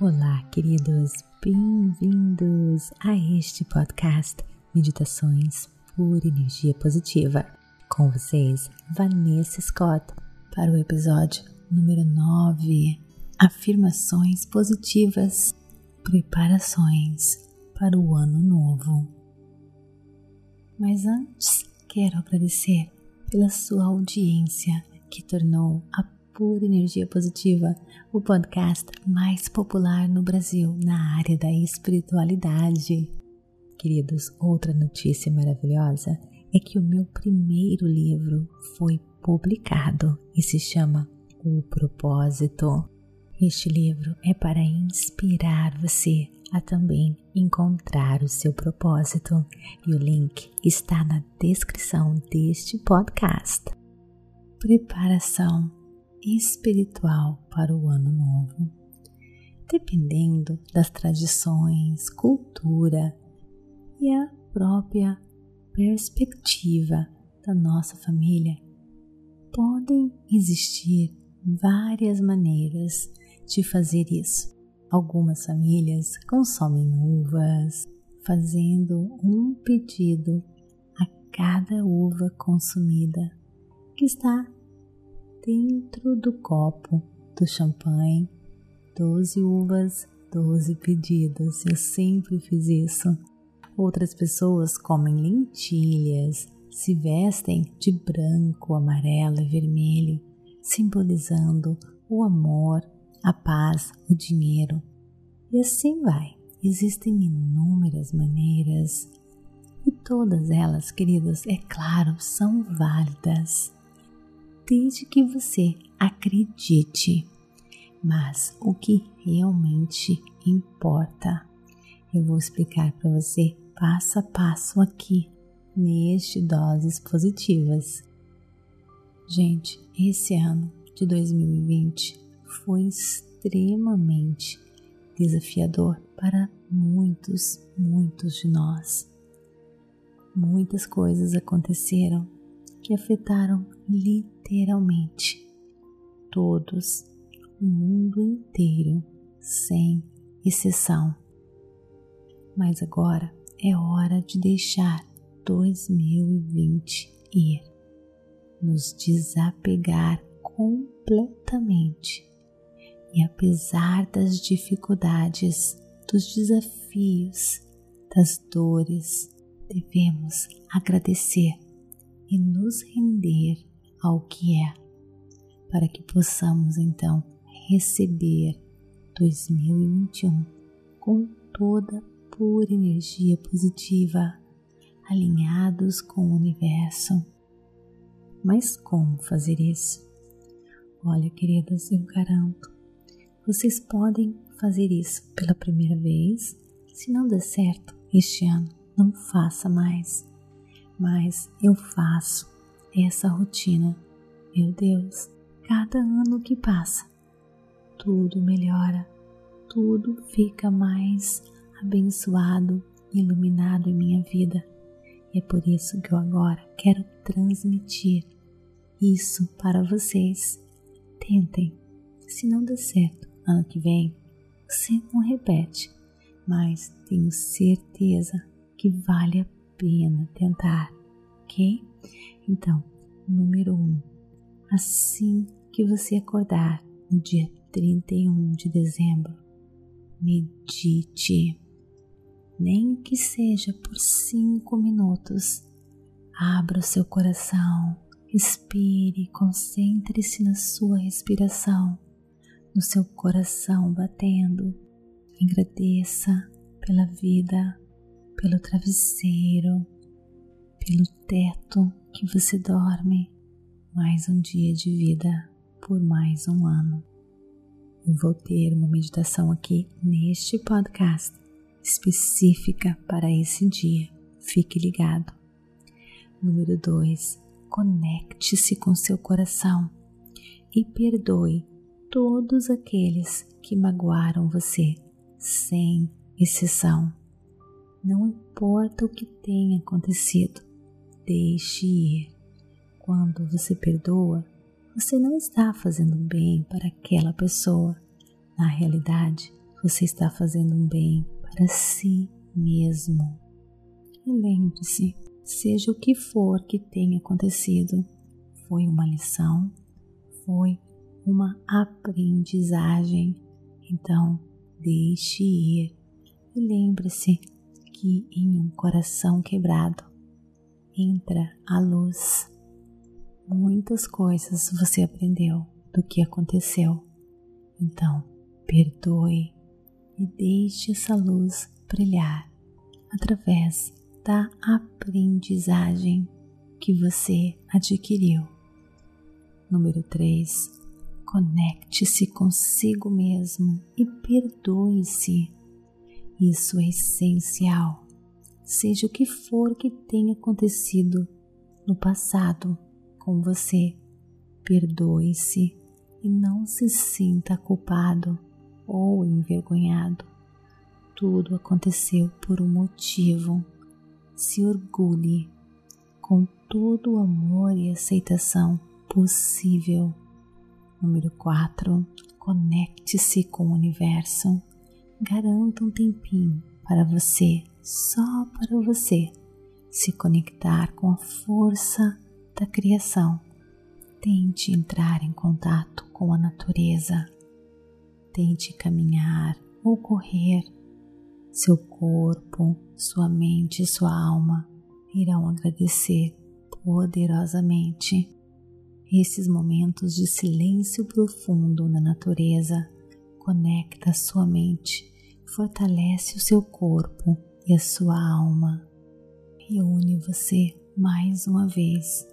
Olá, queridos, bem-vindos a este podcast Meditações por Energia Positiva. Com vocês, Vanessa Scott, para o episódio número 9: Afirmações Positivas, Preparações para o Ano Novo. Mas antes, quero agradecer pela sua audiência que tornou a Pura Energia Positiva, o podcast mais popular no Brasil na área da espiritualidade. Queridos, outra notícia maravilhosa é que o meu primeiro livro foi publicado e se chama O Propósito. Este livro é para inspirar você a também encontrar o seu propósito e o link está na descrição deste podcast. Preparação espiritual para o ano novo. Dependendo das tradições, cultura e a própria perspectiva da nossa família, podem existir várias maneiras de fazer isso. Algumas famílias consomem uvas, fazendo um pedido a cada uva consumida que está dentro do copo do champanhe, doze uvas, doze pedidos. Eu sempre fiz isso. Outras pessoas comem lentilhas, se vestem de branco, amarelo e vermelho, simbolizando o amor, a paz, o dinheiro. E assim vai. Existem inúmeras maneiras e todas elas, queridos, é claro, são válidas desde que você acredite. Mas o que realmente importa, eu vou explicar para você passo a passo aqui neste Doses Positivas. Gente, esse ano de 2020 foi extremamente desafiador para muitos, muitos de nós. Muitas coisas aconteceram que afetaram literalmente todos, o mundo inteiro, sem exceção. Mas agora é hora de deixar 2020 ir, nos desapegar completamente e apesar das dificuldades, dos desafios, das dores, devemos agradecer e nos render ao que é, para que possamos então receber 2021 com toda pura energia positiva, alinhados com o universo. Mas como fazer isso? Olha, queridas, eu garanto, vocês podem fazer isso pela primeira vez. Se não der certo este ano, não faça mais mas eu faço essa rotina. Meu Deus, cada ano que passa, tudo melhora, tudo fica mais abençoado iluminado em minha vida. E é por isso que eu agora quero transmitir isso para vocês. Tentem. Se não der certo ano que vem, você não repete, mas tenho certeza que vale a pena tentar, ok? Então, número 1. Um, assim que você acordar no dia 31 de dezembro, medite, nem que seja por 5 minutos. Abra o seu coração, respire, concentre-se na sua respiração, no seu coração batendo. Agradeça pela vida, pelo travesseiro, pelo teto que você dorme, mais um dia de vida por mais um ano. Eu vou ter uma meditação aqui neste podcast específica para esse dia. Fique ligado. Número 2. Conecte-se com seu coração e perdoe todos aqueles que magoaram você, sem exceção. Não importa o que tenha acontecido, deixe ir. Quando você perdoa, você não está fazendo bem para aquela pessoa. Na realidade, Você está fazendo um bem para si mesmo. E lembre-se, seja o que for que tenha acontecido, foi uma lição, foi uma aprendizagem. Então, deixe ir e lembre-se que em um coração quebrado entra a luz. Muitas coisas você aprendeu do que aconteceu. Então, perdoe e deixe essa luz brilhar através da aprendizagem que você adquiriu. Número 3. Conecte-se consigo mesmo e perdoe-se isso é essencial. Seja o que for que tenha acontecido no passado com você, perdoe-se e não se sinta culpado ou envergonhado. Tudo aconteceu por um motivo. Se orgulhe com todo o amor e aceitação possível. Número 4. Conecte-se com o universo garanta um tempinho para você, só para você, se conectar com a força da criação. Tente entrar em contato com a natureza. Tente caminhar ou correr. Seu corpo, sua mente e sua alma irão agradecer poderosamente. Esses momentos de silêncio profundo na natureza conecta sua mente, fortalece o seu corpo e a sua alma. Reúne você mais uma vez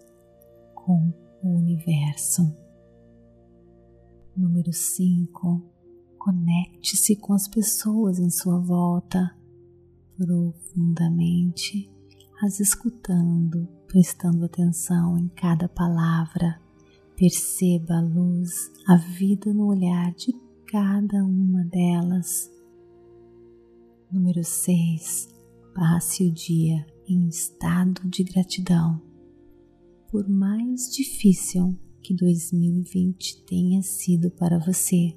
com o universo. Número 5. Conecte-se com as pessoas em sua volta profundamente, as escutando, prestando atenção em cada palavra. Perceba a luz, a vida no olhar de cada uma delas. Número 6. Passe o dia em estado de gratidão. Por mais difícil que 2020 tenha sido para você,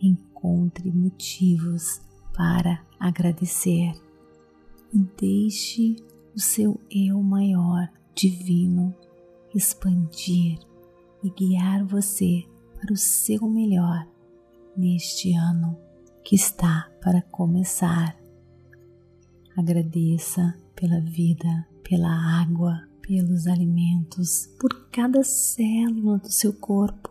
encontre motivos para agradecer e deixe o seu eu maior divino expandir e guiar você para o seu melhor neste ano que está para começar. Agradeça pela vida, pela água, pelos alimentos, por cada célula do seu corpo.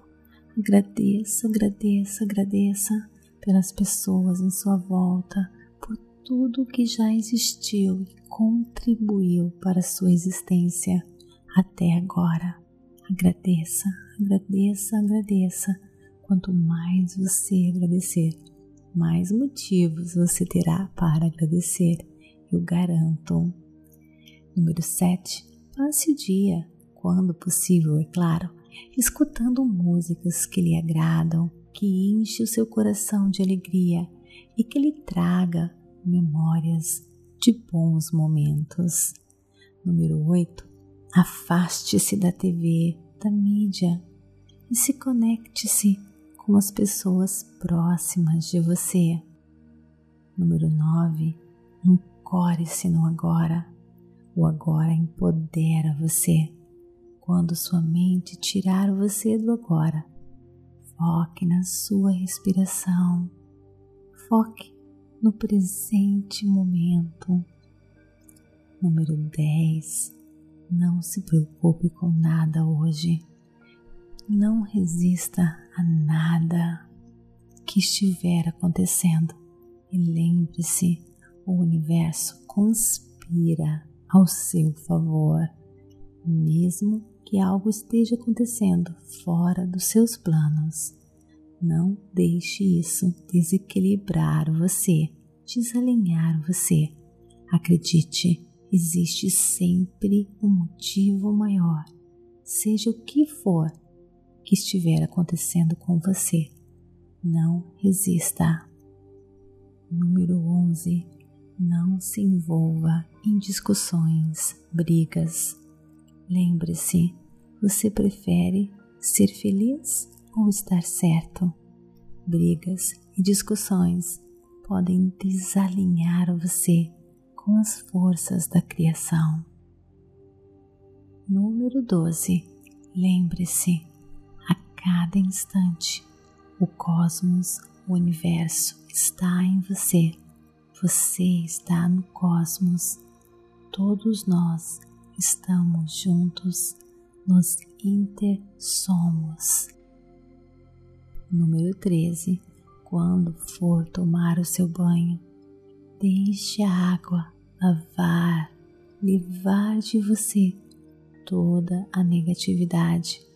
Agradeça, agradeça, agradeça pelas pessoas em sua volta, por tudo que já existiu e contribuiu para a sua existência até agora. Agradeça, agradeça, agradeça Quanto mais você agradecer, mais motivos você terá para agradecer, eu garanto. Número 7. Passe o dia, quando possível, é claro, escutando músicas que lhe agradam, que enche o seu coração de alegria e que lhe traga memórias de bons momentos. Número 8. Afaste-se da TV, da mídia e se conecte-se com as pessoas próximas de você. Número 9. Ancore-se no agora. O agora empodera você. Quando sua mente tirar você do agora, foque na sua respiração. Foque no presente momento. Número 10. Não se preocupe com nada hoje. Não resista a nada que estiver acontecendo e lembre-se: o universo conspira ao seu favor, mesmo que algo esteja acontecendo fora dos seus planos. Não deixe isso desequilibrar você, desalinhar você. Acredite, existe sempre um motivo maior. Seja o que for que estiver acontecendo com você. Não resista. Número 11. Não se envolva em discussões, brigas. Lembre-se, você prefere ser feliz ou estar certo? Brigas e discussões podem desalinhar você com as forças da criação. Número 12. Lembre-se, cada instante, o cosmos, o universo está em você. Você está no cosmos. Todos nós estamos juntos, nos intersomos. Número 13. Quando for tomar o seu banho, deixe a água lavar, levar de você toda a negatividade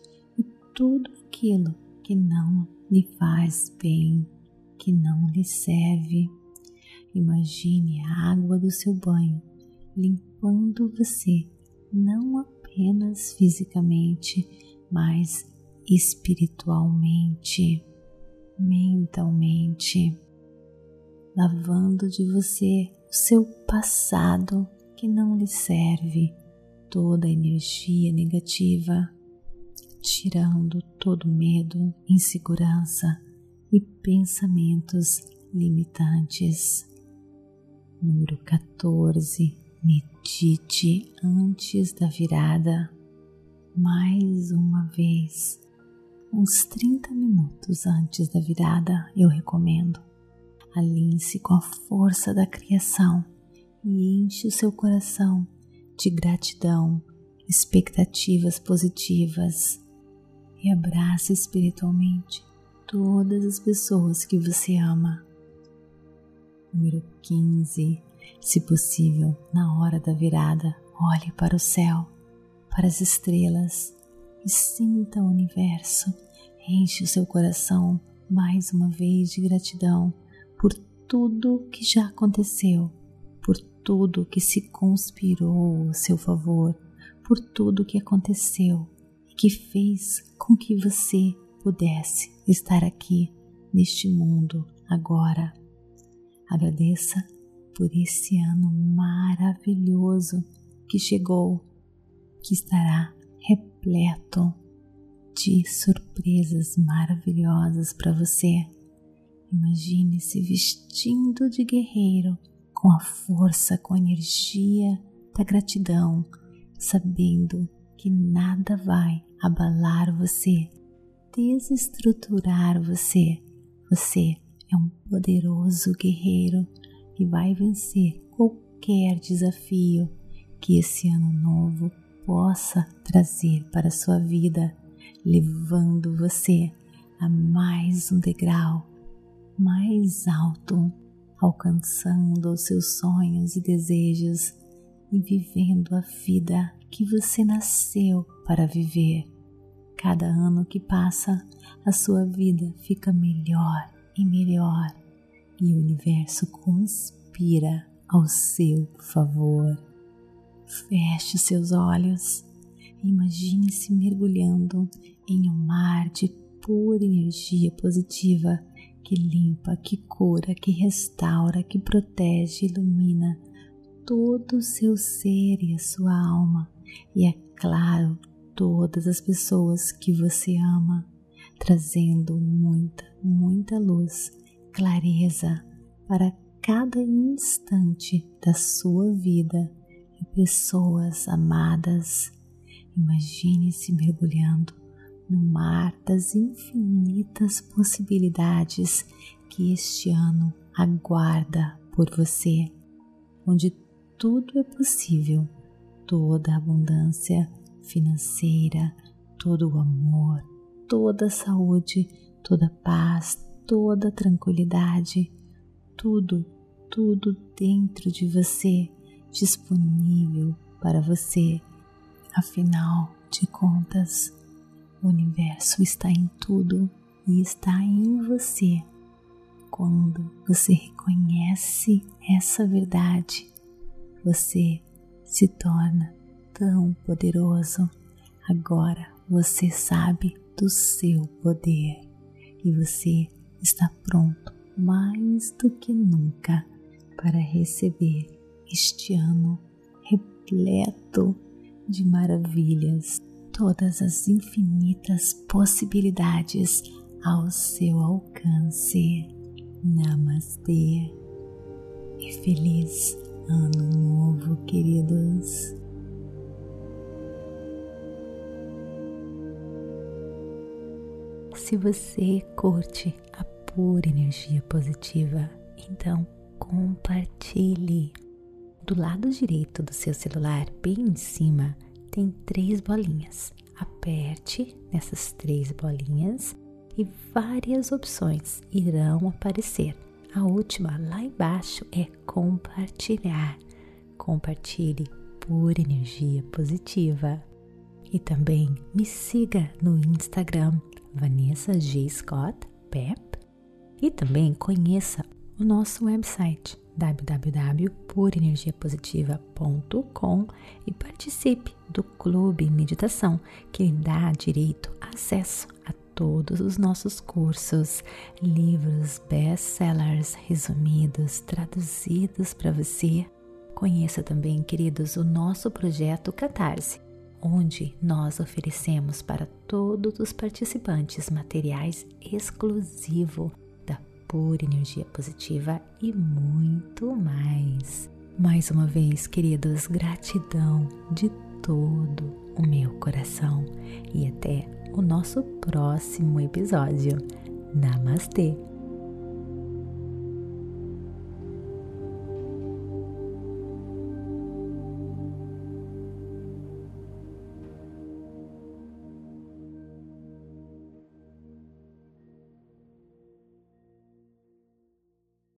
tudo aquilo que não lhe faz bem, que não lhe serve. Imagine a água do seu banho limpando você, não apenas fisicamente, mas espiritualmente, mentalmente, lavando de você o seu passado que não lhe serve, toda a energia negativa, tirando todo medo, insegurança e pensamentos limitantes. Número 14. Medite antes da virada mais uma vez, uns 30 minutos antes da virada, eu recomendo. Alinhe-se com a força da criação e enche o seu coração de gratidão, expectativas positivas e abrace espiritualmente todas as pessoas que você ama. Número 15. Se possível, na hora da virada, olhe para o céu para as estrelas e sinta o universo. Enche o seu coração mais uma vez de gratidão por tudo que já aconteceu, por tudo que se conspirou a seu favor, por tudo que aconteceu que fez com que você pudesse estar aqui neste mundo agora. Agradeça por esse ano maravilhoso que chegou que estará repleto de surpresas maravilhosas para você. Imagine se vestindo de guerreiro com a força, com a energia da gratidão, sabendo que nada vai abalar você, desestruturar você. Você é um poderoso guerreiro e vai vencer qualquer desafio que esse ano novo possa trazer para a sua vida, levando você a mais um degrau mais alto, alcançando os seus sonhos e desejos e vivendo a vida que você nasceu para viver. Cada ano que passa, a sua vida fica melhor e melhor e o universo conspira ao seu favor. Feche seus olhos e imagine-se mergulhando em um mar de pura energia positiva que limpa, que cura, que restaura, que protege, ilumina todo o seu ser e a sua alma, e é claro, todas as pessoas que você ama, trazendo muita, muita luz, clareza para cada instante da sua vida e pessoas amadas. Imagine-se mergulhando no mar das infinitas possibilidades que este ano aguarda por você, onde tudo é possível, toda a abundância financeira, todo o amor, toda a saúde, toda a paz, toda a tranquilidade, tudo, tudo dentro de você disponível para você. Afinal de contas, o universo está em tudo e está em você. Quando você reconhece essa verdade, você se torna tão poderoso. Agora você sabe do seu poder e você está pronto mais do que nunca para receber este ano repleto de maravilhas, todas as infinitas possibilidades ao seu alcance. Namastê e feliz Ano Novo, queridos. Se você curte a pura energia positiva, então compartilhe. Do lado direito do seu celular, bem em cima, tem três bolinhas. Aperte nessas três bolinhas e várias opções irão aparecer. A última lá embaixo é compartilhar. Compartilhe por energia positiva. E também me siga no Instagram Vanessa G. Scott Pep e também conheça o nosso website www.purenergiapositiva.com e participe do Clube Meditação, que lhe dá direito acesso a todos os nossos cursos, livros, best-sellers resumidos, traduzidos para você. Conheça também, queridos, o nosso projeto Catarse, onde nós oferecemos para todos os participantes materiais exclusivo da pura energia positiva e muito mais. Mais uma vez, queridos, gratidão de todo o meu coração e até o nosso próximo episódio. Namastê!